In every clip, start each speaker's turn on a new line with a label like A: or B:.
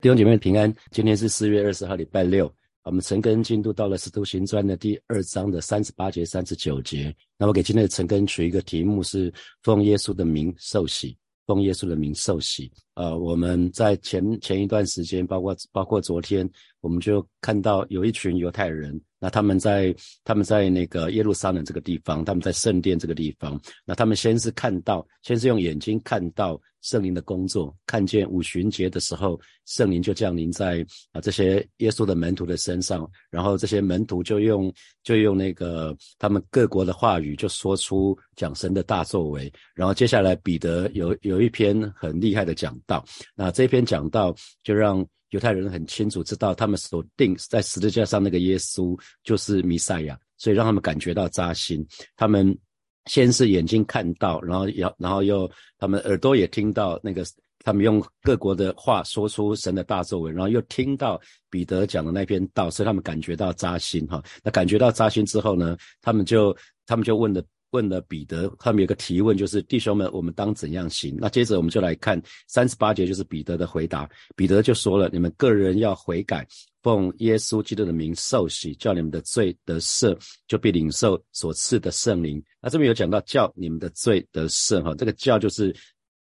A: 弟兄姐妹平安，今天是四月二十号，礼拜六。我们陈根进度到了《使徒行传》的第二章的三十八节、三十九节。那我给今天的陈根取一个题目是“奉耶稣的名受洗”，奉耶稣的名受洗。呃，我们在前前一段时间，包括包括昨天，我们就看到有一群犹太人。那他们在他们在那个耶路撒冷这个地方，他们在圣殿这个地方。那他们先是看到，先是用眼睛看到圣灵的工作，看见五旬节的时候，圣灵就降临在啊这些耶稣的门徒的身上，然后这些门徒就用就用那个他们各国的话语，就说出讲神的大作为。然后接下来彼得有有一篇很厉害的讲道，那这篇讲道就让。犹太人很清楚知道，他们所定在十字架上那个耶稣就是弥赛亚，所以让他们感觉到扎心。他们先是眼睛看到，然后，然后又他们耳朵也听到那个，他们用各国的话说出神的大作为，然后又听到彼得讲的那篇道，所以他们感觉到扎心哈。那感觉到扎心之后呢，他们就他们就问了。问了彼得，他们有个提问，就是弟兄们，我们当怎样行？那接着我们就来看三十八节，就是彼得的回答。彼得就说了：你们个人要悔改，奉耶稣基督的名受洗，叫你们的罪得赦，就必领受所赐的圣灵。那这边有讲到叫你们的罪得赦，哈，这个叫就是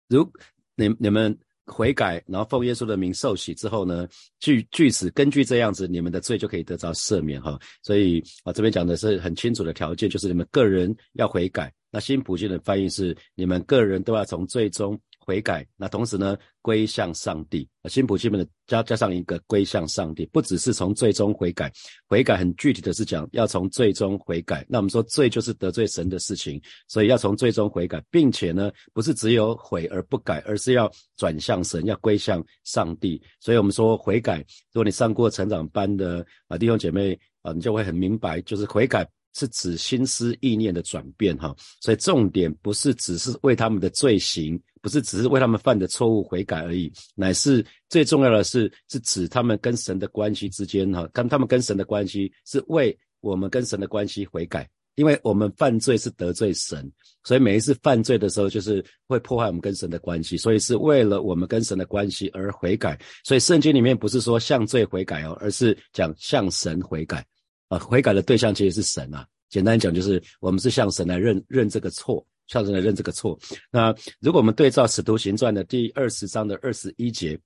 A: 如你你们。悔改，然后奉耶稣的名受洗之后呢，据据此根据这样子，你们的罪就可以得着赦免哈。所以啊，这边讲的是很清楚的条件，就是你们个人要悔改。那新普京的翻译是，你们个人都要从最终。悔改，那同时呢，归向上帝。新普基本的加加上一个归向上帝，不只是从最终悔改，悔改很具体的是讲要从最终悔改。那我们说罪就是得罪神的事情，所以要从最终悔改，并且呢，不是只有悔而不改，而是要转向神，要归向上帝。所以我们说悔改，如果你上过成长班的啊弟兄姐妹啊，你就会很明白，就是悔改。是指心思意念的转变，哈，所以重点不是只是为他们的罪行，不是只是为他们犯的错误悔改而已，乃是最重要的是，是指他们跟神的关系之间，哈，跟他们跟神的关系是为我们跟神的关系悔改，因为我们犯罪是得罪神，所以每一次犯罪的时候，就是会破坏我们跟神的关系，所以是为了我们跟神的关系而悔改，所以圣经里面不是说向罪悔改哦，而是讲向神悔改。啊，悔改的对象其实是神啊。简单讲，就是我们是向神来认认这个错，向神来认这个错。那如果我们对照《使徒行传》的第二十章的二十一节，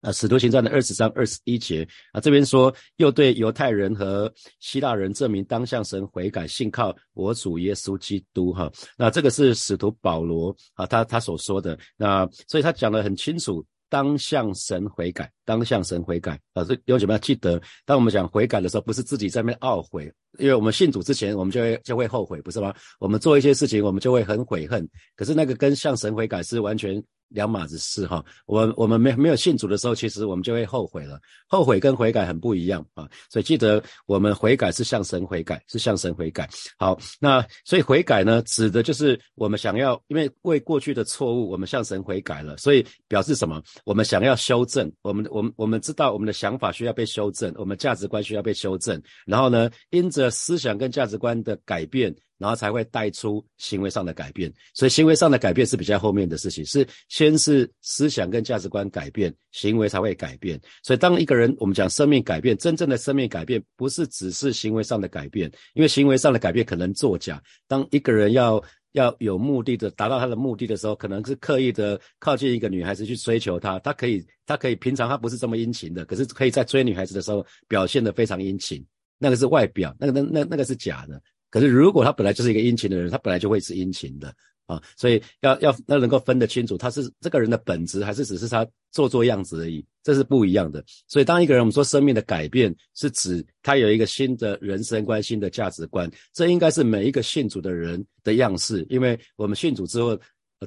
A: 啊，《使徒行传》的二十章二十一节啊，这边说又对犹太人和希腊人证明当向神悔改，信靠我主耶稣基督。哈，那这个是使徒保罗啊，他他所说的。那所以他讲的很清楚。当向神悔改，当向神悔改啊！这有什么要记得？当我们讲悔改的时候，不是自己在那懊悔，因为我们信主之前，我们就会就会后悔，不是吗？我们做一些事情，我们就会很悔恨。可是那个跟向神悔改是完全。两码子事哈，我我们没没有信主的时候，其实我们就会后悔了。后悔跟悔改很不一样啊，所以记得我们悔改是向神悔改，是向神悔改。好，那所以悔改呢，指的就是我们想要，因为为过去的错误，我们向神悔改了，所以表示什么？我们想要修正，我们我们我们知道我们的想法需要被修正，我们价值观需要被修正，然后呢，因着思想跟价值观的改变。然后才会带出行为上的改变，所以行为上的改变是比较后面的事情，是先是思想跟价值观改变，行为才会改变。所以当一个人我们讲生命改变，真正的生命改变不是只是行为上的改变，因为行为上的改变可能作假。当一个人要要有目的的达到他的目的的时候，可能是刻意的靠近一个女孩子去追求她，他可以他可以平常他不是这么殷勤的，可是可以在追女孩子的时候表现得非常殷勤，那个是外表，那个那那那个是假的。可是，如果他本来就是一个殷勤的人，他本来就会是殷勤的啊，所以要要要能够分得清楚，他是这个人的本质，还是只是他做做样子而已，这是不一样的。所以，当一个人我们说生命的改变，是指他有一个新的人生观、新的价值观，这应该是每一个信主的人的样式，因为我们信主之后。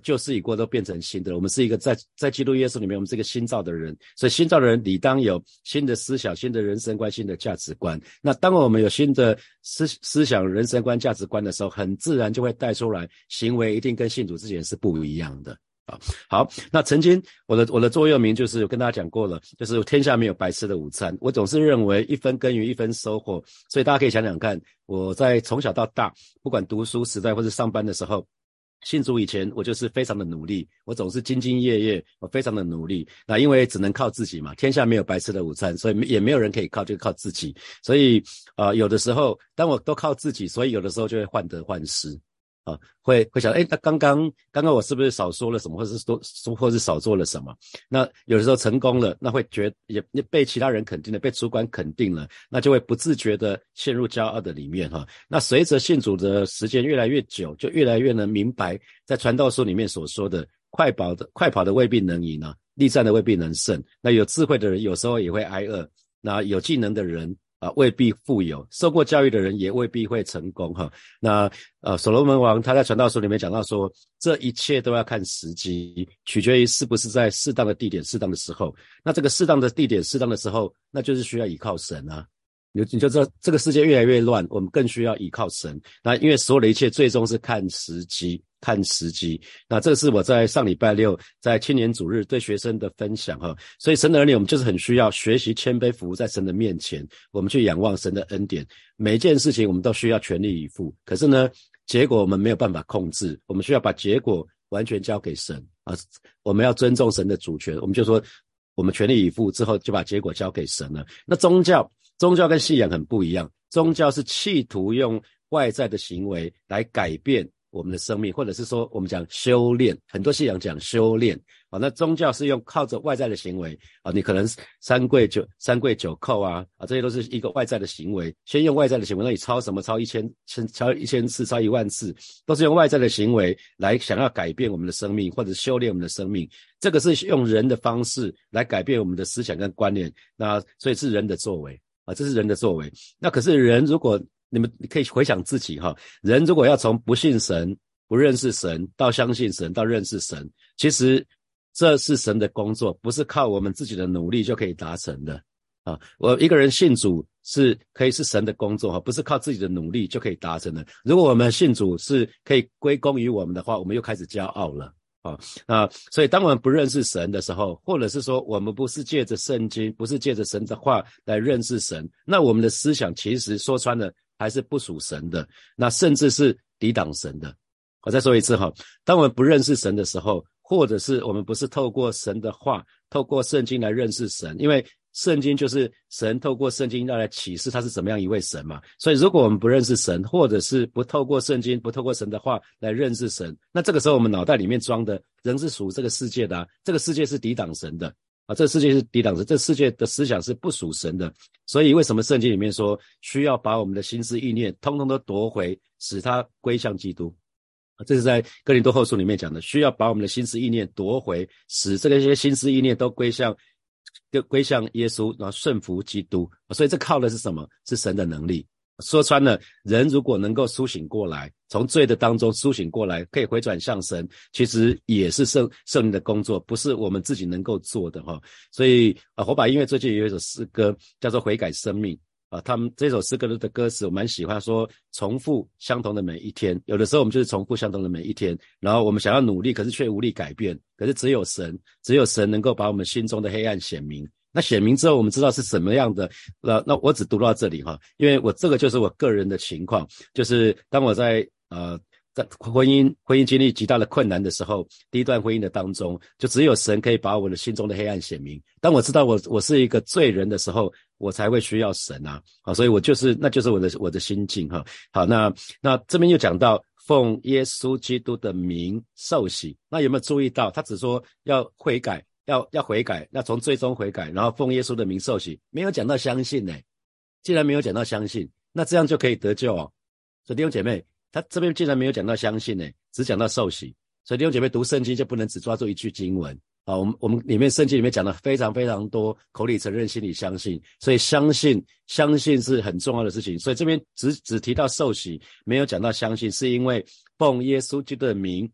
A: 旧事已过，都变成新的。我们是一个在在基督耶稣里面，我们是一个新造的人。所以新造的人理当有新的思想、新的人生观、新的价值观。那当我们有新的思思想、人生观、价值观的时候，很自然就会带出来行为，一定跟信主之前是不一样的啊。好，那曾经我的我的座右铭就是跟大家讲过了，就是天下没有白吃的午餐。我总是认为一分耕耘一分收获，所以大家可以想想看，我在从小到大，不管读书时代或者上班的时候。信主以前，我就是非常的努力，我总是兢兢业业，我非常的努力。那因为只能靠自己嘛，天下没有白吃的午餐，所以也没有人可以靠，就靠自己。所以呃，有的时候，当我都靠自己，所以有的时候就会患得患失。啊，会会想，哎，那刚刚刚刚我是不是少说了什么，或是多说，或是少做了什么？那有的时候成功了，那会觉也也被其他人肯定了，被主管肯定了，那就会不自觉的陷入骄傲的里面哈。那随着信主的时间越来越久，就越来越能明白，在传道书里面所说的，快跑的快跑的未必能赢啊，力战的未必能胜。那有智慧的人有时候也会挨饿，那有技能的人。啊，未必富有，受过教育的人也未必会成功哈。那呃，所罗门王他在传道书里面讲到说，这一切都要看时机，取决于是不是在适当的地点、适当的时候。那这个适当的地点、适当的时候，那就是需要依靠神啊。你你就知道这个世界越来越乱，我们更需要依靠神。那因为所有的一切最终是看时机。看时机，那这是我在上礼拜六在青年主日对学生的分享哈。所以神的儿女，我们就是很需要学习谦卑服务在神的面前，我们去仰望神的恩典。每一件事情我们都需要全力以赴，可是呢，结果我们没有办法控制，我们需要把结果完全交给神啊。我们要尊重神的主权，我们就说我们全力以赴之后就把结果交给神了。那宗教，宗教跟信仰很不一样，宗教是企图用外在的行为来改变。我们的生命，或者是说我们讲修炼，很多信仰讲修炼啊。那宗教是用靠着外在的行为啊，你可能三跪九三跪九叩啊啊，这些都是一个外在的行为。先用外在的行为，那你抄什么？抄一千千，抄一千次，抄一万次，都是用外在的行为来想要改变我们的生命，或者修炼我们的生命。这个是用人的方式来改变我们的思想跟观念。那所以是人的作为啊，这是人的作为。那可是人如果你们可以回想自己哈，人如果要从不信神、不认识神到相信神到认识神，其实这是神的工作，不是靠我们自己的努力就可以达成的啊。我一个人信主是可以是神的工作哈，不是靠自己的努力就可以达成的。如果我们信主是可以归功于我们的话，我们又开始骄傲了啊。那所以当我们不认识神的时候，或者是说我们不是借着圣经，不是借着神的话来认识神，那我们的思想其实说穿了。还是不属神的，那甚至是抵挡神的。我再说一次哈，当我们不认识神的时候，或者是我们不是透过神的话，透过圣经来认识神，因为圣经就是神透过圣经要来启示他是怎么样一位神嘛。所以如果我们不认识神，或者是不透过圣经，不透过神的话来认识神，那这个时候我们脑袋里面装的仍是属这个世界的，这个世界是抵挡神的。啊，这世界是抵挡着，这世界的思想是不属神的，所以为什么圣经里面说需要把我们的心思意念通通都夺回，使它归向基督？这是在哥林多后书里面讲的，需要把我们的心思意念夺回，使这个些心思意念都归向，归归向耶稣，然后顺服基督。所以这靠的是什么？是神的能力。说穿了，人如果能够苏醒过来，从罪的当中苏醒过来，可以回转向神，其实也是圣圣灵的工作，不是我们自己能够做的哈。所以啊，火把音乐最近有一首诗歌叫做《悔改生命》啊，他们这首诗歌的歌词我蛮喜欢，说重复相同的每一天，有的时候我们就是重复相同的每一天，然后我们想要努力，可是却无力改变，可是只有神，只有神能够把我们心中的黑暗显明。那显明之后，我们知道是什么样的。那那我只读到这里哈，因为我这个就是我个人的情况，就是当我在呃在婚姻婚姻经历极大的困难的时候，第一段婚姻的当中，就只有神可以把我的心中的黑暗显明。当我知道我我是一个罪人的时候，我才会需要神啊。好，所以我就是那就是我的我的心境哈。好，那那这边又讲到奉耶稣基督的名受洗，那有没有注意到他只说要悔改？要要悔改，那从最终悔改，然后奉耶稣的名受洗，没有讲到相信呢。既然没有讲到相信，那这样就可以得救哦。所以弟兄姐妹，他这边既然没有讲到相信呢，只讲到受洗，所以弟兄姐妹读圣经就不能只抓住一句经文啊。我们我们里面圣经里面讲的非常非常多，口里承认，心里相信，所以相信相信是很重要的事情。所以这边只只提到受洗，没有讲到相信，是因为奉耶稣基督的名，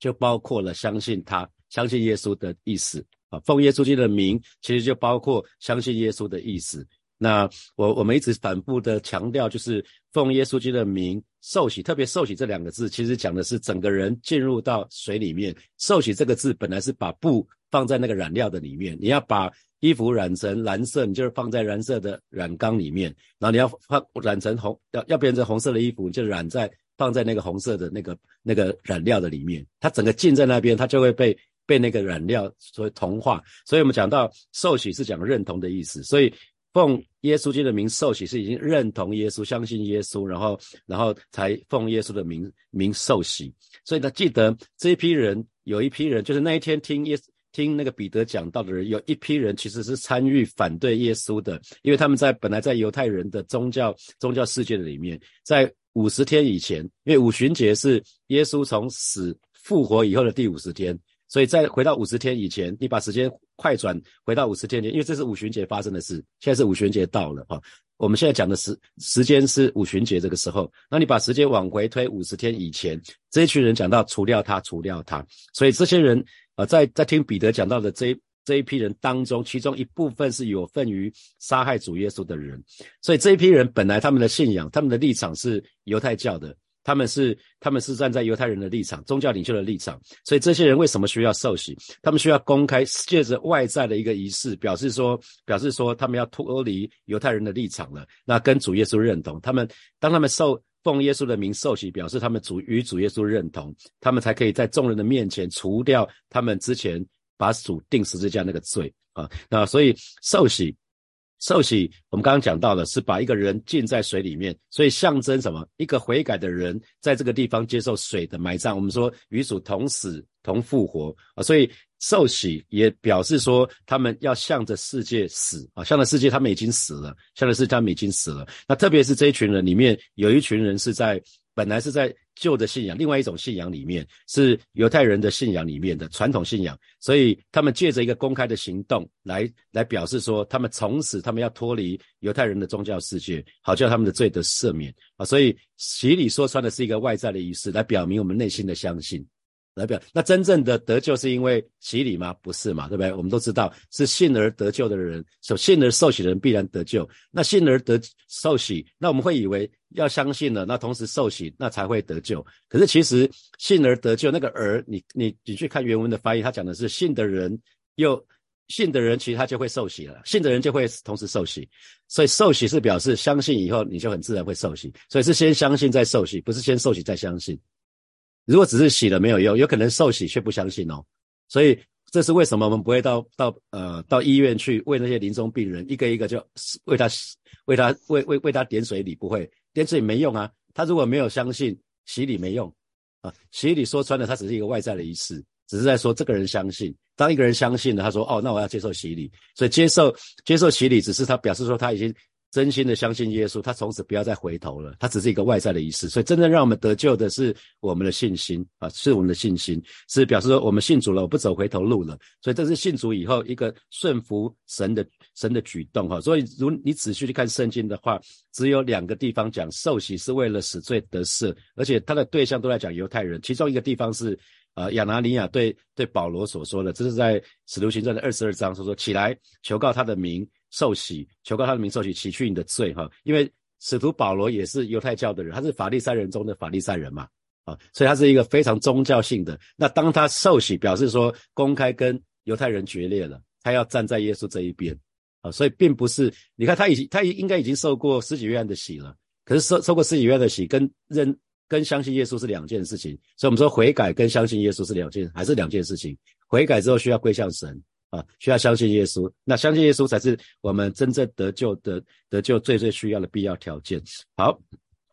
A: 就包括了相信他。相信耶稣的意思啊，奉耶稣基督的名，其实就包括相信耶稣的意思。那我我们一直反复的强调，就是奉耶稣基督的名受洗，特别受洗这两个字，其实讲的是整个人进入到水里面。受洗这个字本来是把布放在那个染料的里面，你要把衣服染成蓝色，你就是放在蓝色的染缸里面，然后你要放染成红，要要变成红色的衣服，就染在放在那个红色的那个那个染料的里面，它整个浸在那边，它就会被被那个染料所同化。所以我们讲到受洗是讲认同的意思，所以奉耶稣基督的名受洗是已经认同耶稣、相信耶稣，然后然后才奉耶稣的名名受洗。所以呢，记得这一批人有一批人就是那一天听耶。听那个彼得讲道的人，有一批人其实是参与反对耶稣的，因为他们在本来在犹太人的宗教宗教世界的里面，在五十天以前，因为五旬节是耶稣从死复活以后的第五十天，所以在回到五十天以前，你把时间快转回到五十天前，因为这是五旬节发生的事，现在是五旬节到了哈，我们现在讲的时时间是五旬节这个时候，那你把时间往回推五十天以前，这一群人讲到除掉他，除掉他，所以这些人。啊，在在听彼得讲到的这这一批人当中，其中一部分是有份于杀害主耶稣的人，所以这一批人本来他们的信仰、他们的立场是犹太教的，他们是他们是站在犹太人的立场、宗教领袖的立场，所以这些人为什么需要受洗？他们需要公开借着外在的一个仪式，表示说表示说他们要脱离犹太人的立场了，那跟主耶稣认同。他们当他们受。奉耶稣的名受洗，表示他们主与主耶稣认同，他们才可以在众人的面前除掉他们之前把主钉十字架那个罪啊。那所以受洗，受洗我们刚刚讲到了是把一个人浸在水里面，所以象征什么？一个悔改的人在这个地方接受水的埋葬。我们说与主同死同复活啊，所以。受洗也表示说，他们要向着世界死啊，向着世界，他们已经死了，向着世界，他们已经死了。那特别是这一群人里面，有一群人是在本来是在旧的信仰，另外一种信仰里面，是犹太人的信仰里面的传统信仰，所以他们借着一个公开的行动来来表示说，他们从此他们要脱离犹太人的宗教世界，好叫他们的罪得赦免啊。所以洗礼说穿的是一个外在的仪式，来表明我们内心的相信。代表那真正的得救是因为洗礼吗？不是嘛，对不对？我们都知道是信而得救的人，所信而受洗的人必然得救。那信而得受洗，那我们会以为要相信了，那同时受洗，那才会得救。可是其实信而得救那个而，你你你去看原文的翻译，他讲的是信的人又信的人，其实他就会受洗了，信的人就会同时受洗。所以受洗是表示相信以后你就很自然会受洗，所以是先相信再受洗，不是先受洗再相信。如果只是洗了没有用，有可能受洗却不相信哦，所以这是为什么我们不会到到呃到医院去为那些临终病人一个一个就为他为他为为为他点水礼，不会点水没用啊。他如果没有相信洗礼没用啊，洗礼说穿了，它只是一个外在的仪式，只是在说这个人相信。当一个人相信了，他说哦，那我要接受洗礼，所以接受接受洗礼只是他表示说他已经。真心的相信耶稣，他从此不要再回头了。他只是一个外在的仪式，所以真正让我们得救的是我们的信心啊，是我们的信心，是表示说我们信主了，我不走回头路了。所以这是信主以后一个顺服神的神的举动哈。所以如你仔细去看圣经的话，只有两个地方讲受洗是为了死罪得赦，而且他的对象都在讲犹太人。其中一个地方是呃亚拿尼亚对对保罗所说的，这是在使徒行传的二十二章，说说起来求告他的名。受洗，求告他的名受洗，洗去你的罪，哈！因为使徒保罗也是犹太教的人，他是法利赛人中的法利赛人嘛，啊，所以他是一个非常宗教性的。那当他受洗，表示说公开跟犹太人决裂了，他要站在耶稣这一边，啊，所以并不是，你看他已经他应该已经受过十几约的洗了，可是受受过十几约的洗，跟认跟相信耶稣是两件事情，所以我们说悔改跟相信耶稣是两件，还是两件事情。悔改之后需要归向神。啊，需要相信耶稣，那相信耶稣才是我们真正得救的得救最最需要的必要条件。好，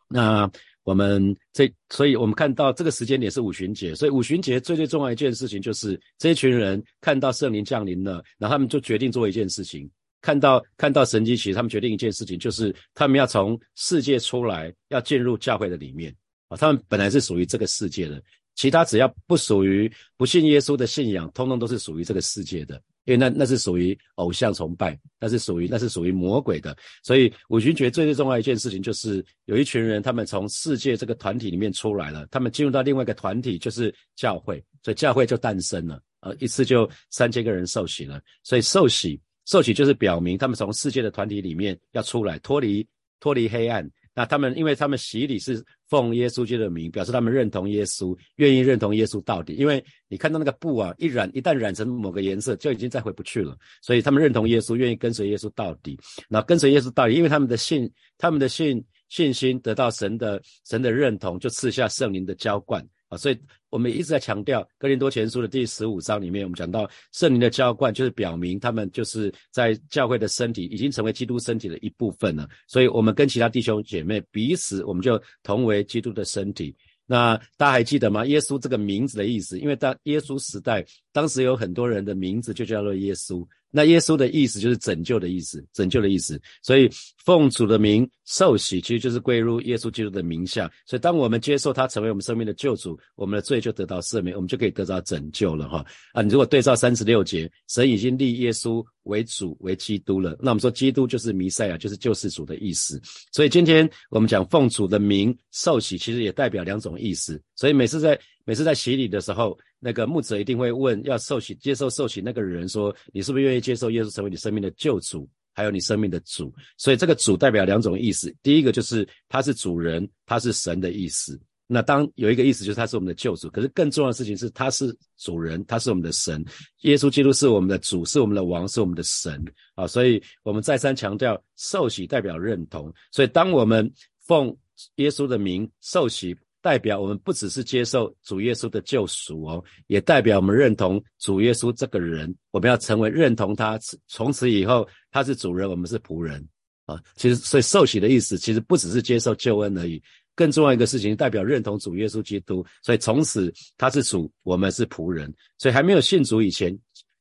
A: 那我们这，所以我们看到这个时间点是五旬节，所以五旬节最最重要一件事情就是这一群人看到圣灵降临了，然后他们就决定做一件事情，看到看到神迹，其实他们决定一件事情，就是他们要从世界出来，要进入教会的里面啊，他们本来是属于这个世界的。其他只要不属于不信耶稣的信仰，通通都是属于这个世界的，因为那那是属于偶像崇拜，那是属于那是属于魔鬼的。所以五旬节最最重要一件事情，就是有一群人，他们从世界这个团体里面出来了，他们进入到另外一个团体，就是教会，所以教会就诞生了。呃，一次就三千个人受洗了，所以受洗受洗就是表明他们从世界的团体里面要出来，脱离脱离黑暗。那他们，因为他们洗礼是奉耶稣基督的名，表示他们认同耶稣，愿意认同耶稣到底。因为你看到那个布啊，一染一旦染成某个颜色，就已经再回不去了。所以他们认同耶稣，愿意跟随耶稣到底。那跟随耶稣到底，因为他们的信，他们的信信心得到神的神的认同，就赐下圣灵的浇灌所以我们一直在强调哥林多前书的第十五章里面，我们讲到圣灵的浇灌，就是表明他们就是在教会的身体已经成为基督身体的一部分了。所以，我们跟其他弟兄姐妹彼此，我们就同为基督的身体。那大家还记得吗？耶稣这个名字的意思，因为当耶稣时代，当时有很多人的名字就叫做耶稣。那耶稣的意思就是拯救的意思，拯救的意思。所以奉主的名受洗，其实就是归入耶稣基督的名下。所以当我们接受他成为我们生命的救主，我们的罪就得到赦免，我们就可以得到拯救了哈。啊，你如果对照三十六节，神已经立耶稣为主为基督了。那我们说基督就是弥赛亚，就是救世主的意思。所以今天我们讲奉主的名受洗，其实也代表两种意思。所以每次在每次在洗礼的时候，那个牧者一定会问要受洗、接受受洗那个人说：“你是不是愿意接受耶稣成为你生命的救主，还有你生命的主？”所以这个“主”代表两种意思。第一个就是他是主人，他是神的意思。那当有一个意思就是他是我们的救主，可是更重要的事情是他是主人，他是我们的神。耶稣基督是我们的主，是我们的王，是我们的神啊！所以我们再三强调，受洗代表认同。所以当我们奉耶稣的名受洗。代表我们不只是接受主耶稣的救赎哦，也代表我们认同主耶稣这个人。我们要成为认同他，从此以后他是主人，我们是仆人啊。其实，所以受洗的意思其实不只是接受救恩而已，更重要一个事情，代表认同主耶稣基督。所以从此他是主，我们是仆人。所以还没有信主以前。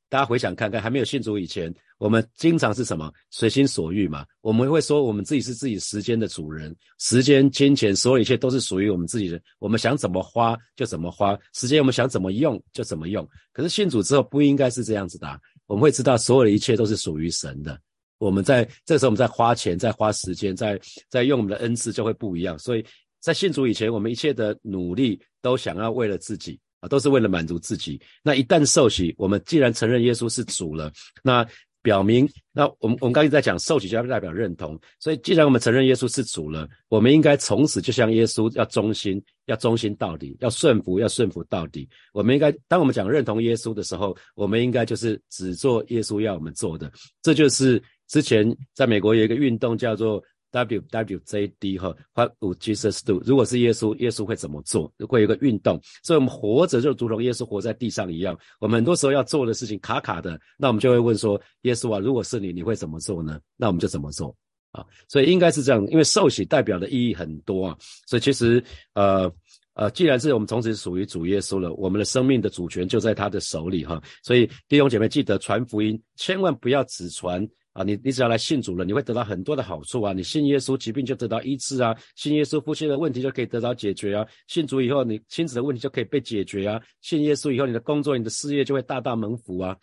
A: 大家回想看看，还没有信主以前，我们经常是什么随心所欲嘛？我们会说我们自己是自己时间的主人，时间、金钱，所有一切都是属于我们自己的。我们想怎么花就怎么花，时间我们想怎么用就怎么用。可是信主之后不应该是这样子的，我们会知道所有的一切都是属于神的。我们在这时候，我们在花钱、在花时间、在在用我们的恩赐就会不一样。所以在信主以前，我们一切的努力都想要为了自己啊。都是为了满足自己。那一旦受洗，我们既然承认耶稣是主了，那表明，那我们我们刚才在讲受洗就要代表认同。所以，既然我们承认耶稣是主了，我们应该从此就像耶稣，要忠心，要忠心到底，要顺服，要顺服到底。我们应该，当我们讲认同耶稣的时候，我们应该就是只做耶稣要我们做的。这就是之前在美国有一个运动叫做。W W J D 哈，What would Jesus do？如果是耶稣，耶稣会怎么做？会有个运动，所以我们活着就如同耶稣活在地上一样。我们很多时候要做的事情卡卡的，那我们就会问说：耶稣啊，如果是你，你会怎么做呢？那我们就怎么做啊？所以应该是这样，因为受洗代表的意义很多啊。所以其实呃呃，既然是我们从此属于主耶稣了，我们的生命的主权就在他的手里哈。所以弟兄姐妹，记得传福音，千万不要只传。啊，你你只要来信主了，你会得到很多的好处啊！你信耶稣，疾病就得到医治啊；信耶稣，夫妻的问题就可以得到解决啊；信主以后，你亲子的问题就可以被解决啊；信耶稣以后，你的工作、你的事业就会大大蒙福啊！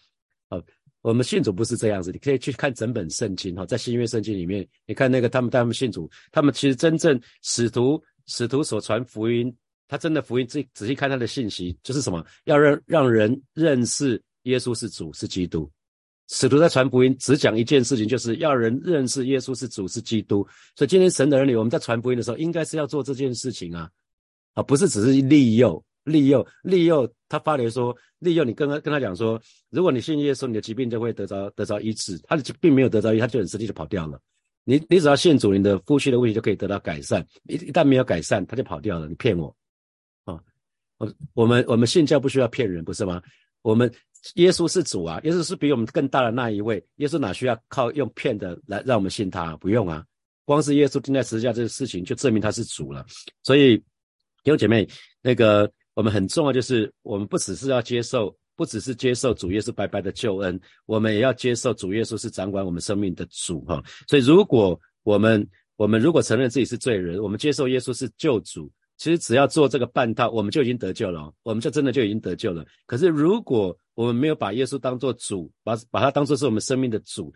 A: 啊，我们信主不是这样子，你可以去看整本圣经哈，在新约圣经里面，你看那个他们他们信主，他们其实真正使徒使徒所传福音，他真的福音，仔仔细看他的信息，就是什么，要让让人认识耶稣是主是基督。使徒在传福音，只讲一件事情，就是要人认识耶稣是主是基督。所以今天神的儿女，我们在传福音的时候，应该是要做这件事情啊，啊，不是只是利诱、利诱、利诱。他发言说，利诱你跟他跟他讲说，如果你信耶稣，你的疾病就会得着得着医治。他的疾病没有得着医，他就很实际就跑掉了。你你只要信主，你的夫妻的问题就可以得到改善。一一旦没有改善，他就跑掉了。你骗我啊？我我们我们信教不需要骗人，不是吗？我们。耶稣是主啊，耶稣是比我们更大的那一位。耶稣哪需要靠用骗的来让我们信他？不用啊，光是耶稣钉在十字架这个事情就证明他是主了。所以弟兄姐妹，那个我们很重要，就是我们不只是要接受，不只是接受主耶稣白白的救恩，我们也要接受主耶稣是掌管我们生命的主哈。所以如果我们我们如果承认自己是罪人，我们接受耶稣是救主。其实只要做这个半套，我们就已经得救了，我们就真的就已经得救了。可是如果我们没有把耶稣当做主，把把他当做是我们生命的主，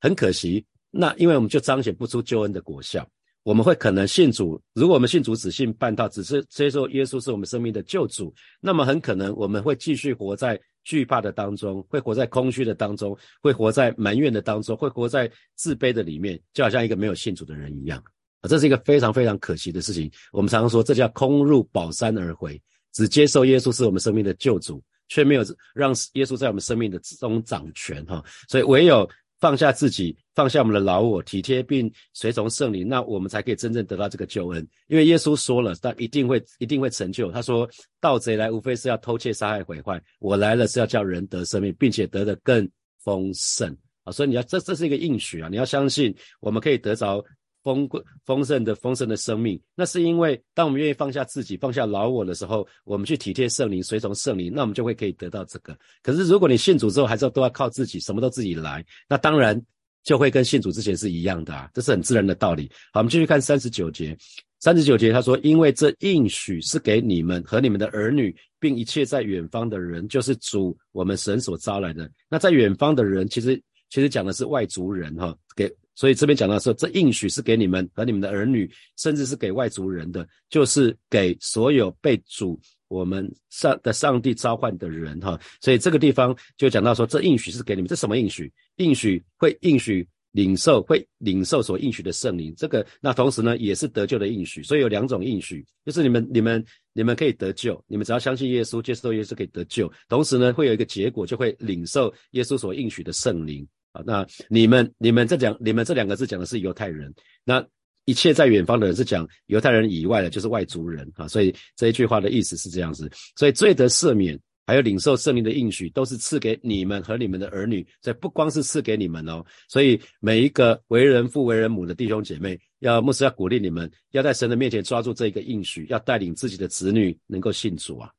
A: 很可惜。那因为我们就彰显不出救恩的果效。我们会可能信主，如果我们信主只信半套，只是接受耶稣是我们生命的救主，那么很可能我们会继续活在惧怕的当中，会活在空虚的当中，会活在埋怨的当中，会活在自卑的里面，就好像一个没有信主的人一样。啊，这是一个非常非常可惜的事情。我们常常说，这叫空入宝山而回，只接受耶稣是我们生命的救主，却没有让耶稣在我们生命的中掌权。哈，所以唯有放下自己，放下我们的老我，体贴并随从圣灵，那我们才可以真正得到这个救恩。因为耶稣说了，他一定会一定会成就。他说：“盗贼来，无非是要偷窃、杀害、毁坏；我来了，是要叫人得生命，并且得的更丰盛。”啊，所以你要这这是一个应许啊！你要相信，我们可以得着。丰丰盛的丰盛的生命，那是因为当我们愿意放下自己、放下老我的时候，我们去体贴圣灵、随从圣灵，那我们就会可以得到这个。可是如果你信主之后，还是要都要靠自己，什么都自己来，那当然就会跟信主之前是一样的啊，这是很自然的道理。好，我们继续看三十九节。三十九节他说：“因为这应许是给你们和你们的儿女，并一切在远方的人，就是主我们神所招来的。那在远方的人，其实其实讲的是外族人哈，给。”所以这边讲到说，这应许是给你们和你们的儿女，甚至是给外族人的，就是给所有被主我们上的上帝召唤的人哈。所以这个地方就讲到说，这应许是给你们，这什么应许？应许会应许领受，会领受所应许的圣灵。这个那同时呢，也是得救的应许。所以有两种应许，就是你们你们你们可以得救，你们只要相信耶稣，接受耶稣可以得救。同时呢，会有一个结果，就会领受耶稣所应许的圣灵。啊，那你们、你们这讲、你们这两个字讲的是犹太人，那一切在远方的人是讲犹太人以外的，就是外族人啊。所以这一句话的意思是这样子。所以罪得赦免，还有领受圣灵的应许，都是赐给你们和你们的儿女。所以不光是赐给你们哦，所以每一个为人父、为人母的弟兄姐妹，要牧师要鼓励你们，要在神的面前抓住这一个应许，要带领自己的子女能够信主啊。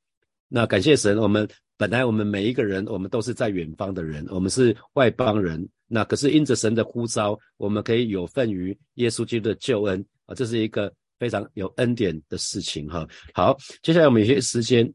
A: 那感谢神，我们。本来我们每一个人，我们都是在远方的人，我们是外邦人。那可是因着神的呼召，我们可以有份于耶稣基督的救恩啊，这是一个非常有恩典的事情哈。好，接下来我们有些时间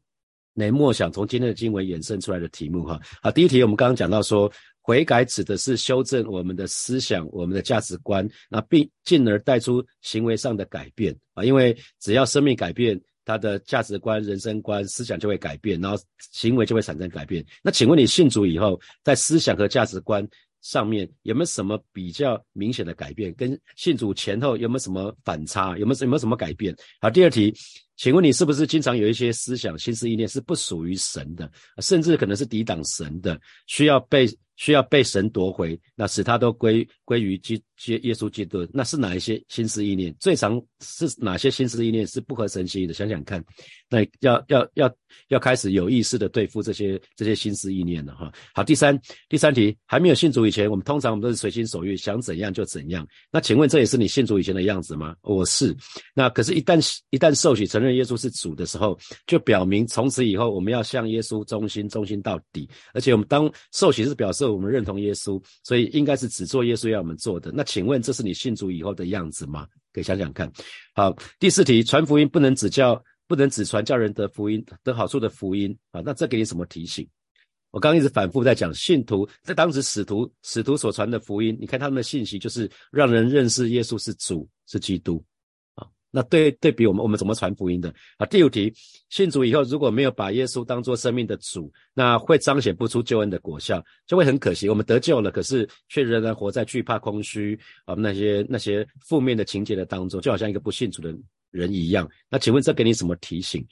A: 来默想从今天的经文衍生出来的题目哈。好，第一题我们刚刚讲到说，悔改指的是修正我们的思想、我们的价值观，那并进而带出行为上的改变啊。因为只要生命改变。他的价值观、人生观、思想就会改变，然后行为就会产生改变。那请问你信主以后，在思想和价值观上面有没有什么比较明显的改变？跟信主前后有没有什么反差？有没有有没有什么改变？好，第二题，请问你是不是经常有一些思想、心思意念是不属于神的，甚至可能是抵挡神的，需要被？需要被神夺回，那使他都归归于基基耶稣基督，那是哪一些心思意念？最常是哪些心思意念是不合神心意的？想想看，那要要要要开始有意识的对付这些这些心思意念了哈。好，第三第三题，还没有信主以前，我们通常我们都是随心所欲，想怎样就怎样。那请问这也是你信主以前的样子吗？我是。那可是，一旦一旦受洗承认耶稣是主的时候，就表明从此以后我们要向耶稣忠心，忠心到底。而且我们当受洗是表示。我们认同耶稣，所以应该是只做耶稣要我们做的。那请问，这是你信主以后的样子吗？可以想想看。好，第四题，传福音不能只叫，不能只传教人得福音得好处的福音啊。那这给你什么提醒？我刚刚一直反复在讲，信徒在当时使徒使徒所传的福音，你看他们的信息就是让人认识耶稣是主是基督啊。那对对比我们，我们怎么传福音的啊？第五题，信主以后如果没有把耶稣当做生命的主，那会彰显不出救恩的果效，就会很可惜。我们得救了，可是却仍然活在惧怕、空虚啊那些那些负面的情节的当中，就好像一个不信主的人一样。那请问这给你什么提醒？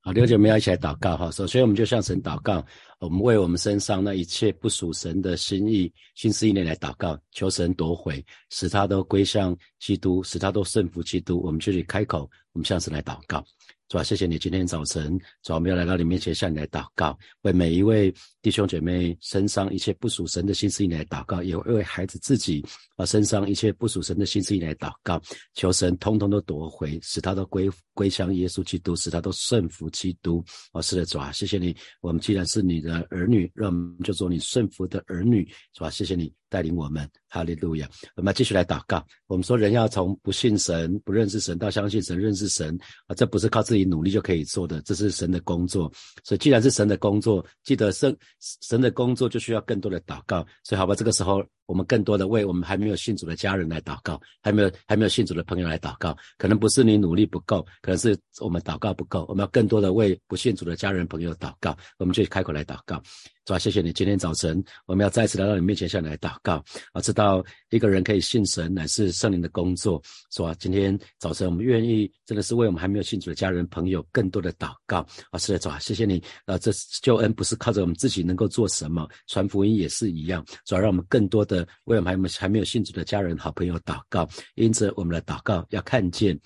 A: 好，弟兄姐妹要一起来祷告哈。首先，我们就向神祷告，我们为我们身上那一切不属神的心意、心思意念来祷告，求神夺回，使他都归向基督，使他都顺服基督。我们就去开口，我们向神来祷告。主啊，谢谢你今天早晨，主啊，我们要来到你面前向你来祷告，为每一位弟兄姐妹身上一切不属神的心思意来祷告，也为孩子自己啊身上一切不属神的心思意来祷告，求神通通都夺回，使他都归归向耶稣基督，使他都顺服基督。哦，是的，主啊，谢谢你，我们既然是你的儿女，让我们就做你顺服的儿女，主啊，谢谢你。带领我们，哈利路亚！我们继续来祷告。我们说，人要从不信神、不认识神，到相信神、认识神啊，这不是靠自己努力就可以做的，这是神的工作。所以，既然是神的工作，记得神神的工作就需要更多的祷告。所以，好吧，这个时候我们更多的为我们还没有信主的家人来祷告，还没有还没有信主的朋友来祷告。可能不是你努力不够，可能是我们祷告不够。我们要更多的为不信主的家人朋友祷告。我们就开口来祷告。主啊，谢谢你，今天早晨我们要再次来到你面前向你来祷告我，知道一个人可以信神乃是圣灵的工作，是吧？今天早晨我们愿意真的是为我们还没有信主的家人朋友更多的祷告啊，是的，主啊，谢谢你啊，这救恩不是靠着我们自己能够做什么，传福音也是一样，主要让我们更多的为我们还没还没有信主的家人好朋友祷告，因此我们的祷告要看见。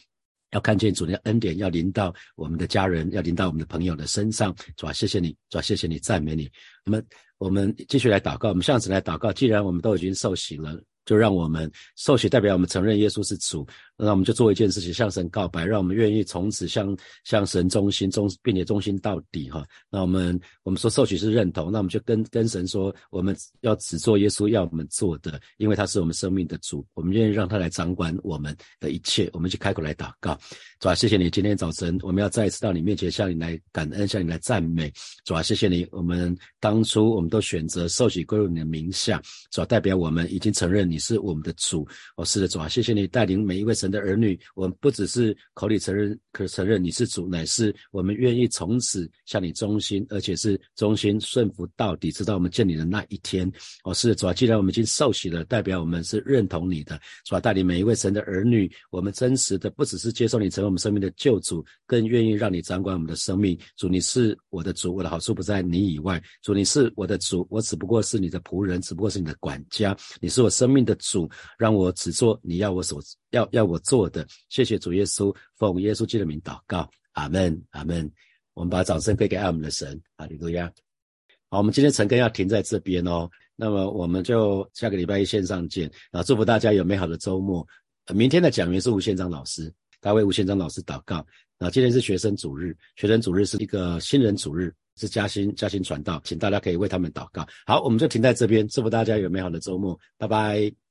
A: 要看见主的恩典，要临到我们的家人，要临到我们的朋友的身上。主啊，谢谢你，主啊，谢谢你，赞美你。我们我们继续来祷告，我们上次来祷告。既然我们都已经受洗了。就让我们受洗，代表我们承认耶稣是主。那我们就做一件事情，向神告白，让我们愿意从此向向神忠心，忠并且忠心到底哈。那我们我们说受洗是认同，那我们就跟跟神说，我们要只做耶稣要我们做的，因为他是我们生命的主，我们愿意让他来掌管我们的一切。我们就开口来祷告，主啊，谢谢你，今天早晨我们要再一次到你面前向你来感恩，向你来赞美。主啊，谢谢你，我们当初我们都选择受洗归入你的名下，主啊，代表我们已经承认你。是我们的主哦，是的主啊，谢谢你带领每一位神的儿女。我们不只是口里承认，可承认你是主，乃是我们愿意从此向你忠心，而且是忠心顺服到底，直到我们见你的那一天。哦，是的主啊，既然我们已经受洗了，代表我们是认同你的，主啊，带领每一位神的儿女，我们真实的不只是接受你成为我们生命的救主，更愿意让你掌管我们的生命。主，你是我的主，我的好处不在你以外。主，你是我的主，我只不过是你的仆人，只不过是你的管家。你是我生命的。主让我只做你要我所要要我做的，谢谢主耶稣，奉耶稣基督的名祷告，阿门，阿门。我们把掌声归给爱我们的神，哈利路亚。好，我们今天晨更要停在这边哦，那么我们就下个礼拜一线上见啊！祝福大家有美好的周末。明天的讲员是吴宪章老师，他为吴宪章老师祷告。那，今天是学生主日，学生主日是一个新人主日。是嘉兴嘉兴传道，请大家可以为他们祷告。好，我们就停在这边，祝福大家有美好的周末，拜拜。